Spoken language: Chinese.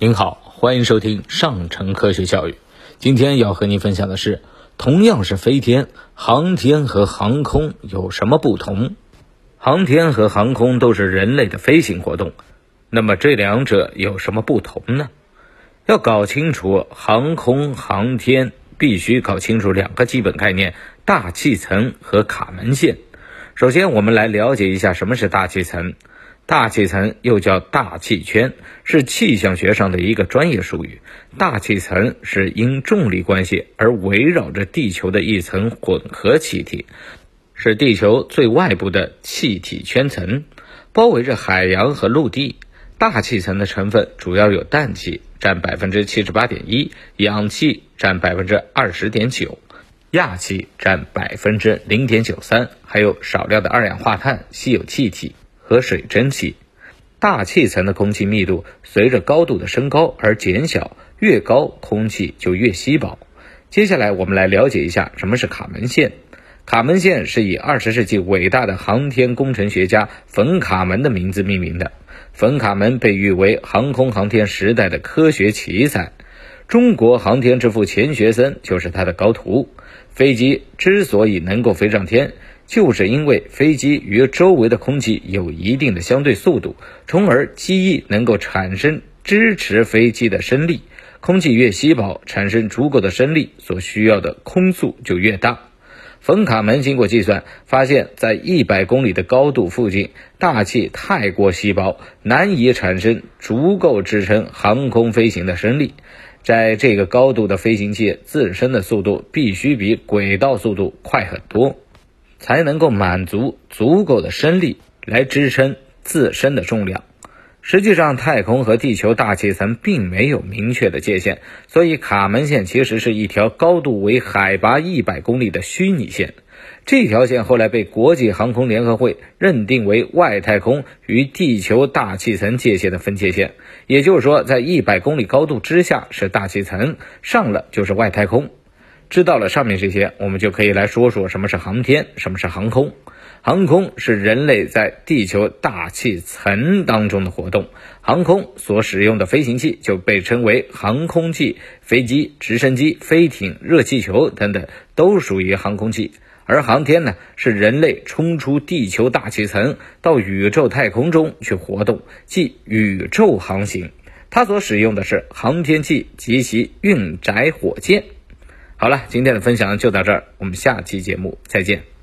您好，欢迎收听上城科学教育。今天要和您分享的是，同样是飞天，航天和航空有什么不同？航天和航空都是人类的飞行活动，那么这两者有什么不同呢？要搞清楚航空航天，必须搞清楚两个基本概念：大气层和卡门线。首先，我们来了解一下什么是大气层。大气层又叫大气圈，是气象学上的一个专业术语。大气层是因重力关系而围绕着地球的一层混合气体，是地球最外部的气体圈层，包围着海洋和陆地。大气层的成分主要有氮气，占百分之七十八点一，氧气占百分之二十点九，氩气占百分之零点九三，还有少量的二氧化碳、稀有气体。和水蒸气，大气层的空气密度随着高度的升高而减小，越高空气就越稀薄。接下来我们来了解一下什么是卡门线。卡门线是以二十世纪伟大的航天工程学家冯·卡门的名字命名的。冯·卡门被誉为航空航天时代的科学奇才，中国航天之父钱学森就是他的高徒。飞机之所以能够飞上天。就是因为飞机与周围的空气有一定的相对速度，从而机翼能够产生支持飞机的升力。空气越稀薄，产生足够的升力所需要的空速就越大。冯卡门经过计算，发现，在一百公里的高度附近，大气太过稀薄，难以产生足够支撑航空飞行的升力。在这个高度的飞行器自身的速度必须比轨道速度快很多。才能够满足足够的升力来支撑自身的重量。实际上，太空和地球大气层并没有明确的界限，所以卡门线其实是一条高度为海拔一百公里的虚拟线。这条线后来被国际航空联合会认定为外太空与地球大气层界限的分界线。也就是说，在一百公里高度之下是大气层，上了就是外太空。知道了上面这些，我们就可以来说说什么是航天，什么是航空。航空是人类在地球大气层当中的活动，航空所使用的飞行器就被称为航空器，飞机、直升机、飞艇、热气球等等都属于航空器。而航天呢，是人类冲出地球大气层到宇宙太空中去活动，即宇宙航行。它所使用的是航天器及其运载火箭。好了，今天的分享就到这儿，我们下期节目再见。